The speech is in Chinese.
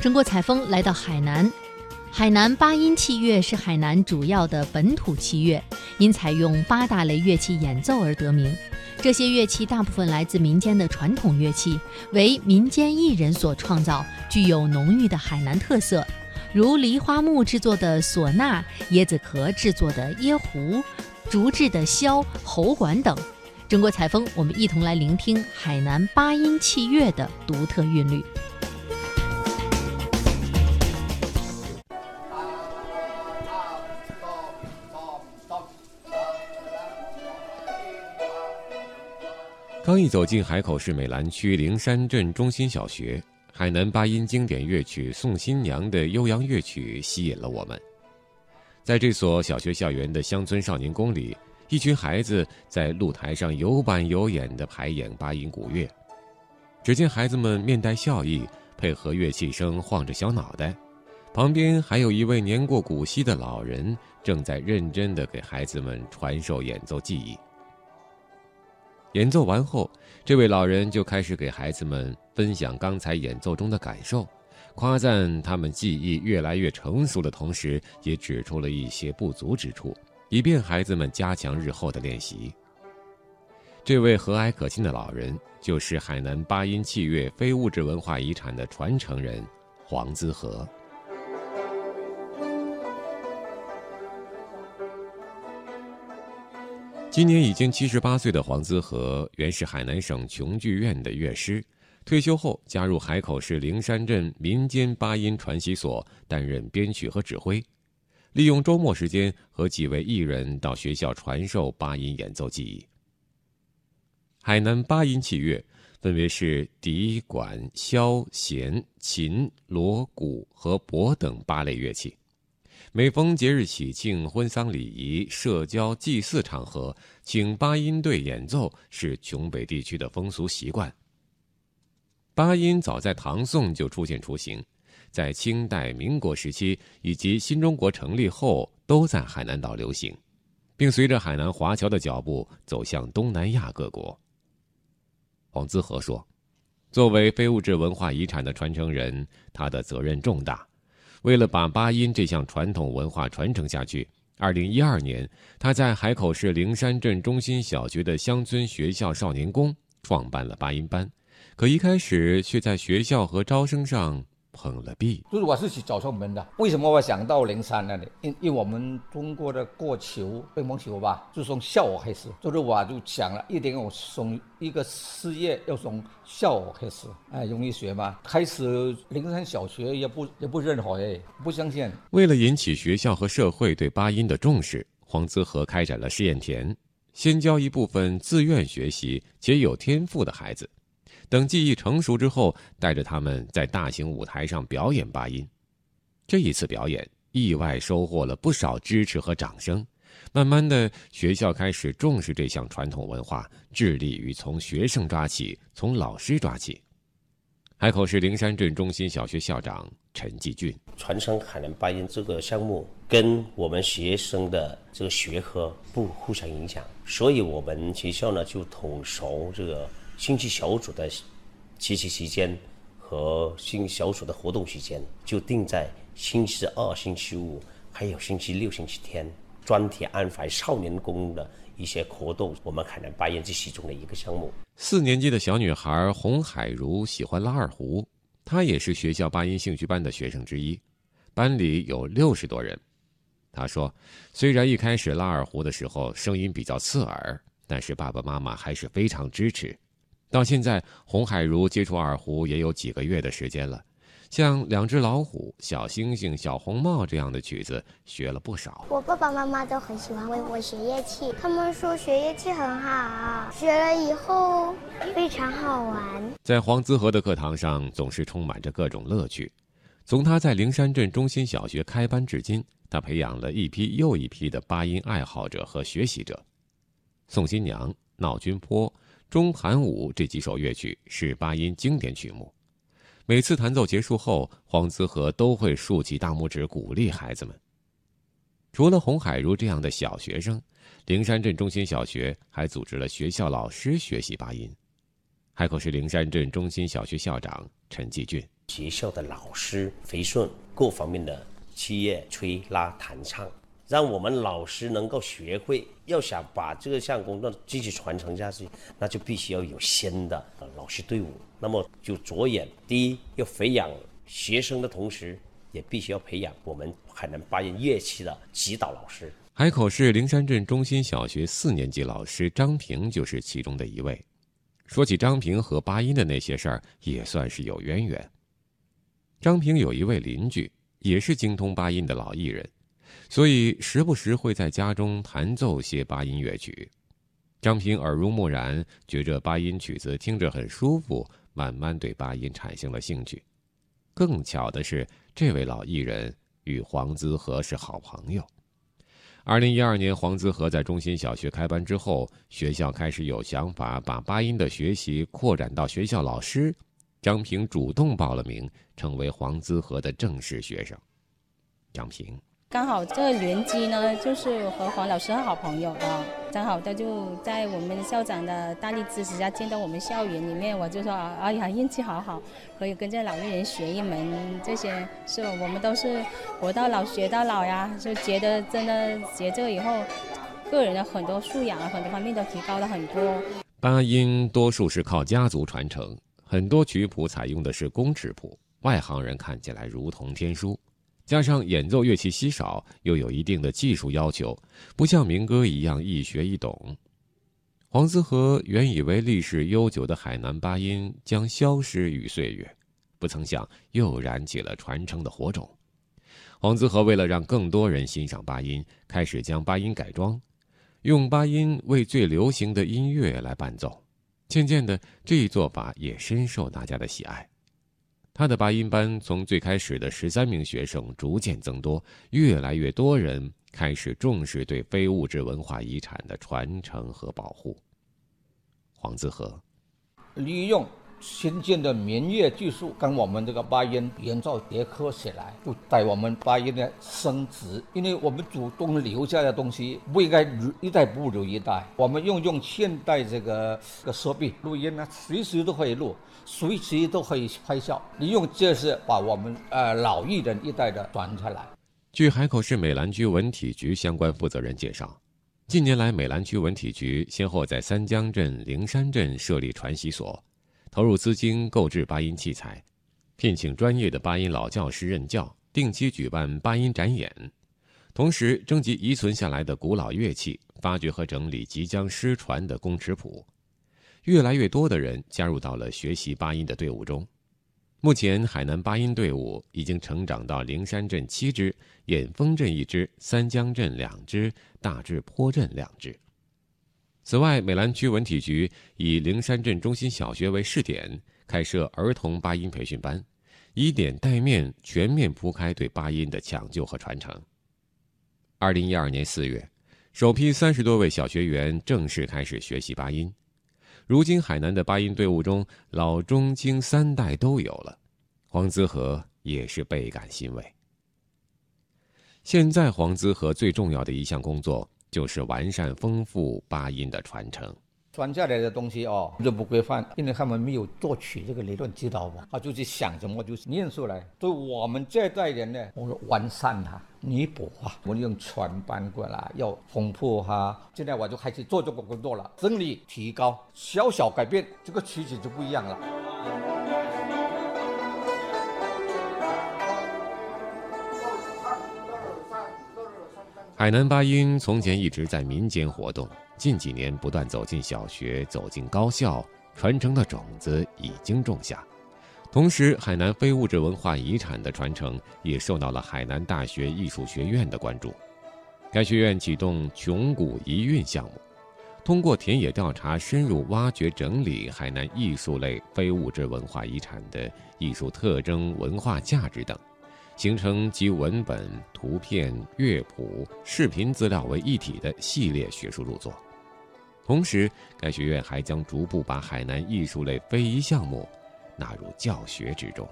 中国采风来到海南，海南八音器乐是海南主要的本土器乐，因采用八大类乐器演奏而得名。这些乐器大部分来自民间的传统乐器，为民间艺人所创造，具有浓郁的海南特色，如梨花木制作的唢呐、椰子壳制作的椰壶、竹制的箫、喉管等。中国采风，我们一同来聆听海南八音器乐的独特韵律。刚一走进海口市美兰区灵山镇中心小学，海南八音经典乐曲《送新娘》的悠扬乐曲吸引了我们。在这所小学校园的乡村少年宫里，一群孩子在露台上有板有眼地排演八音古乐。只见孩子们面带笑意，配合乐器声晃着小脑袋，旁边还有一位年过古稀的老人，正在认真地给孩子们传授演奏技艺。演奏完后，这位老人就开始给孩子们分享刚才演奏中的感受，夸赞他们技艺越来越成熟的同时，也指出了一些不足之处，以便孩子们加强日后的练习。这位和蔼可亲的老人，就是海南八音器乐非物质文化遗产的传承人黄资和。今年已经七十八岁的黄资和，原是海南省琼剧院的乐师，退休后加入海口市灵山镇民间八音传习所担任编曲和指挥，利用周末时间和几位艺人到学校传授八音演奏技艺。海南八音器乐分别是笛、管、箫、弦、琴、锣、鼓和钹等八类乐器。每逢节日喜庆、婚丧礼仪、社交祭祀场合，请八音队演奏是琼北地区的风俗习惯。八音早在唐宋就出现雏形，在清代、民国时期以及新中国成立后，都在海南岛流行，并随着海南华侨的脚步走向东南亚各国。黄资和说：“作为非物质文化遗产的传承人，他的责任重大。”为了把八音这项传统文化传承下去，二零一二年，他在海口市灵山镇中心小学的乡村学校少年宫创办了八音班，可一开始却在学校和招生上。碰了壁，就是我是去找上门的。为什么我想到灵山那里？因因为我们中国的过球、乒乓球吧，就从校开始。就是我就想了一点，我从一个事业要从校开始，哎，容易学吗。开始灵山小学也不也不认可哎，不相信。为了引起学校和社会对八音的重视，黄资和开展了试验田，先教一部分自愿学习且有天赋的孩子。等技艺成熟之后，带着他们在大型舞台上表演八音。这一次表演意外收获了不少支持和掌声。慢慢的，学校开始重视这项传统文化，致力于从学生抓起，从老师抓起。海口市灵山镇中心小学校长陈继俊：传承海南八音这个项目跟我们学生的这个学科不互相影响，所以我们学校呢就统筹这个。星期小组的学习时间和新小组的活动时间就定在星期二、星期五，还有星期六、星期天，专题安排少年宫的一些活动。我们海南八音这其中的一个项目。四年级的小女孩洪海如喜欢拉二胡，她也是学校八音兴趣班的学生之一，班里有六十多人。她说，虽然一开始拉二胡的时候声音比较刺耳，但是爸爸妈妈还是非常支持。到现在，洪海如接触二胡也有几个月的时间了，像《两只老虎》《小星星》《小红帽》这样的曲子学了不少。我爸爸妈妈都很喜欢为我学乐器，他们说学乐器很好，学了以后非常好玩。在黄资和的课堂上，总是充满着各种乐趣。从他在灵山镇中心小学开班至今，他培养了一批又一批的八音爱好者和学习者。《宋新娘》《闹军坡》。中盘舞这几首乐曲是八音经典曲目，每次弹奏结束后，黄资和都会竖起大拇指鼓励孩子们。除了洪海如这样的小学生，灵山镇中心小学还组织了学校老师学习八音。海口市灵山镇中心小学校长陈继俊：学校的老师培训各方面的器乐吹拉弹唱，让我们老师能够学会。要想把这项工作继续传承下去，那就必须要有新的老师队伍。那么就着眼第一，要培养学生的同时，也必须要培养我们海南八音乐器的指导老师。海口市灵山镇中心小学四年级老师张平就是其中的一位。说起张平和八音的那些事儿，也算是有渊源。张平有一位邻居，也是精通八音的老艺人，所以时不时会在家中弹奏些八音乐曲。张平耳濡目染，觉着八音曲子听着很舒服，慢慢对八音产生了兴趣。更巧的是，这位老艺人与黄资和是好朋友。二零一二年，黄资和在中心小学开班之后，学校开始有想法把八音的学习扩展到学校老师。张平主动报了名，成为黄资和的正式学生。张平。刚好这个联机呢，就是和黄老师是好朋友的，正好他就在我们校长的大力支持下进到我们校园里面，我就说哎呀，运气好好，可以跟这老艺人学一门这些，是吧？我们都是活到老学到老呀，就觉得真的学这个以后，个人的很多素养啊，很多方面都提高了很多。八音多数是靠家族传承，很多曲谱采用的是公尺谱，外行人看起来如同天书。加上演奏乐器稀少，又有一定的技术要求，不像民歌一样易学易懂。黄思和原以为历史悠久的海南八音将消失于岁月，不曾想又燃起了传承的火种。黄子和为了让更多人欣赏八音，开始将八音改装，用八音为最流行的音乐来伴奏。渐渐的，这一做法也深受大家的喜爱。他的八音班从最开始的十三名学生逐渐增多，越来越多人开始重视对非物质文化遗产的传承和保护。黄子和利用新建的民乐技术，跟我们这个八音演奏结合起来，就带我们八音的升值。因为我们祖宗留下的东西不应该一代不如一代，我们用用现代这个个设备录音呢，随时都可以录。随时都可以拍照，利用这是把我们呃老艺人一代的传下来。据海口市美兰区文体局相关负责人介绍，近年来美兰区文体局先后在三江镇、灵山镇设立传习所，投入资金购置八音器材，聘请专业的八音老教师任教，定期举办八音展演，同时征集遗存下来的古老乐器，发掘和整理即将失传的公尺谱。越来越多的人加入到了学习八音的队伍中。目前，海南八音队伍已经成长到灵山镇七支、演丰镇一支、三江镇两支、大治坡镇两支。此外，美兰区文体局以灵山镇中心小学为试点，开设儿童八音培训班，以点带面，全面铺开对八音的抢救和传承。二零一二年四月，首批三十多位小学员正式开始学习八音。如今，海南的八音队伍中，老中青三代都有了，黄资和也是倍感欣慰。现在，黄资和最重要的一项工作就是完善丰富八音的传承。传下来的东西哦，就不规范，因为他们没有作曲这个理论知道吧？他就去想什么就念出来。对我们这代人呢，我说完善它，弥补啊，我们用传班过来，要丰富哈。现在我就开始做这个工作了，整理提高，小小改变，这个曲子就不一样了。海南八音从前一直在民间活动。近几年不断走进小学，走进高校，传承的种子已经种下。同时，海南非物质文化遗产的传承也受到了海南大学艺术学院的关注。该学院启动“穷古遗韵”项目，通过田野调查，深入挖掘整理海南艺术类非物质文化遗产的艺术特征、文化价值等，形成集文本、图片、乐谱、视频资料为一体的系列学术著作。同时，该学院还将逐步把海南艺术类非遗项目纳入教学之中。